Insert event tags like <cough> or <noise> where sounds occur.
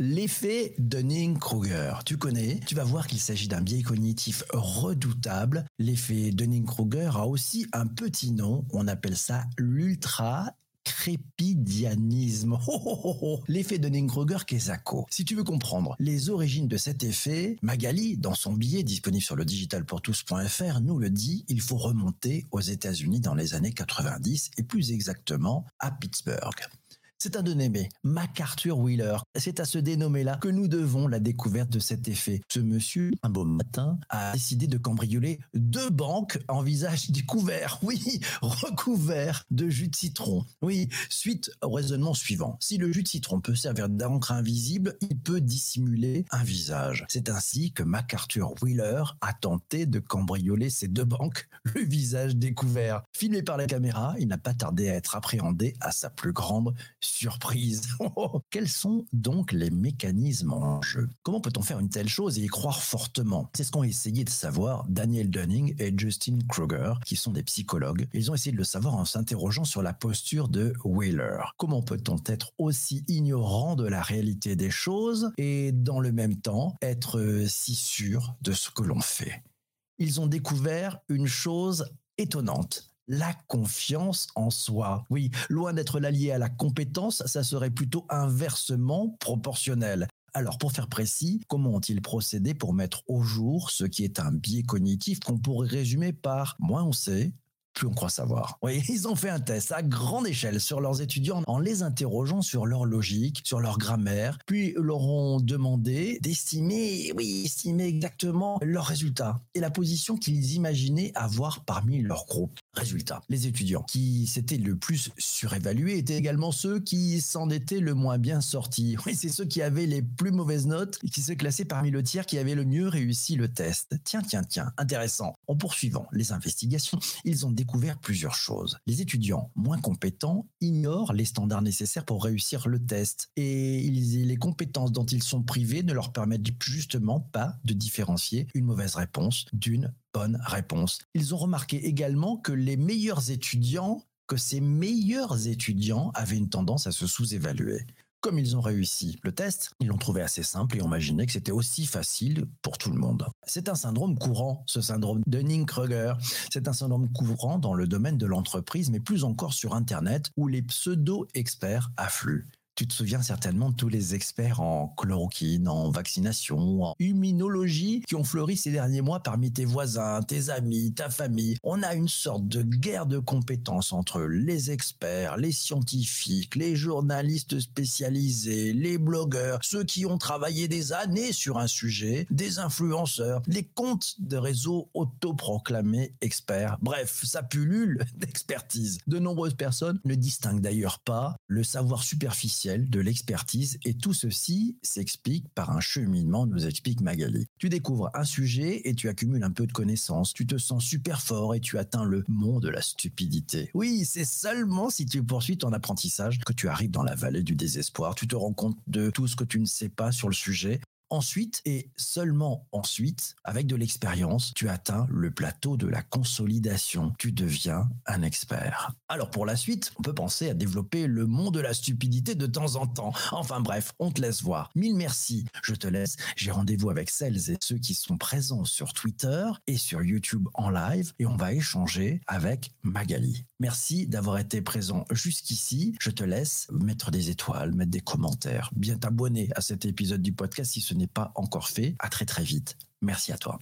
L'effet Dunning-Kruger. Tu connais Tu vas voir qu'il s'agit d'un biais cognitif redoutable. L'effet Dunning-Kruger a aussi un petit nom. On appelle ça l'ultra crépidianisme. <laughs> Oh, oh, oh, L'effet Dunning-Kruger-Kesako. Si tu veux comprendre les origines de cet effet, Magali, dans son billet disponible sur le digitalpourtous.fr, nous le dit, il faut remonter aux États-Unis dans les années 90 et plus exactement à Pittsburgh. C'est un dénommé, MacArthur Wheeler. C'est à ce dénommé-là que nous devons la découverte de cet effet. Ce monsieur, un beau matin, a décidé de cambrioler deux banques en visage découvert. <laughs> Oui, recouvert de jus de citron. Oui, suite au raisonnement suivant. Si le jus de citron peut servir d'encre invisible, il peut dissimuler un visage. C'est ainsi que MacArthur Wheeler a tenté de cambrioler ces deux banques, le visage découvert. Filmé par la caméra, il n'a pas tardé à être appréhendé à sa plus grande surprise. <laughs> Quels sont donc les mécanismes en jeu? Comment peut-on faire une telle chose et y croire fortement? C'est ce qu'ont essayé de savoir Daniel Dunning et Justin Kruger, qui sont des psychologues. Ils ont essayé de le savoir en s'interrogeant sur la posture de Wheeler. Comment peut-on être aussi ignorant de la réalité des choses et dans le même temps être si sûr de ce que l'on fait? Ils ont découvert une chose étonnante la confiance en soi. Oui, loin d'être l'allié à la compétence, ça serait plutôt inversement proportionnel. Alors, pour faire précis, comment ont-ils procédé pour mettre au jour ce qui est un biais cognitif qu'on pourrait résumer par moins on sait, plus on croit savoir. Oui, ils ont fait un test à grande échelle sur leurs étudiants en les interrogeant sur leur logique, sur leur grammaire, puis leur ont demandé d'estimer, oui, estimer exactement leurs résultats et la position qu'ils imaginaient avoir parmi leur groupe. Résultat, les étudiants qui s'étaient le plus surévalués étaient également ceux qui s'en étaient le moins bien sortis. Oui, c'est ceux qui avaient les plus mauvaises notes et qui se classaient parmi le tiers qui avaient le mieux réussi le test. Tiens, tiens, tiens, intéressant. En poursuivant les investigations, ils ont découvert plusieurs choses. Les étudiants moins compétents ignorent les standards nécessaires pour réussir le test et les compétences dont ils sont privés ne leur permettent justement pas de différencier une mauvaise réponse d'une bonne réponse. Ils ont remarqué également que les meilleurs étudiants, que ces meilleurs étudiants avaient une tendance à se sous-évaluer. Comme ils ont réussi le test, ils l'ont trouvé assez simple et ont imaginé que c'était aussi facile pour tout le monde. C'est un syndrome courant, ce syndrome de Dunning-Kruger. C'est un syndrome courant dans le domaine de l'entreprise, mais plus encore sur Internet, où les pseudo-experts affluent. Tu te souviens certainement de tous les experts en chloroquine, en vaccination, en immunologie qui ont fleuri ces derniers mois parmi tes voisins, tes amis, ta famille. On a une sorte de guerre de compétences entre les experts, les scientifiques, les journalistes spécialisés, les blogueurs, ceux qui ont travaillé des années sur un sujet, des influenceurs, les comptes de réseaux autoproclamés experts. Bref, ça pullule <laughs> d'expertise. De nombreuses personnes ne distinguent d'ailleurs pas le savoir superficiel de l'expertise et tout ceci s'explique par un cheminement, nous explique Magali. Tu découvres un sujet et tu accumules un peu de connaissances, tu te sens super fort et tu atteins le mont de la stupidité. Oui, c'est seulement si tu poursuis ton apprentissage que tu arrives dans la vallée du désespoir, tu te rends compte de tout ce que tu ne sais pas sur le sujet Ensuite, et seulement ensuite, avec de l'expérience, tu atteins le plateau de la consolidation. Tu deviens un expert. Alors pour la suite, on peut penser à développer le monde de la stupidité de temps en temps. Enfin bref, on te laisse voir. Mille merci. Je te laisse. J'ai rendez-vous avec celles et ceux qui sont présents sur Twitter et sur YouTube en live et on va échanger avec Magali. Merci d'avoir été présent jusqu'ici. Je te laisse mettre des étoiles, mettre des commentaires, bien t'abonner à cet épisode du podcast si n'est pas encore fait. À très très vite. Merci à toi.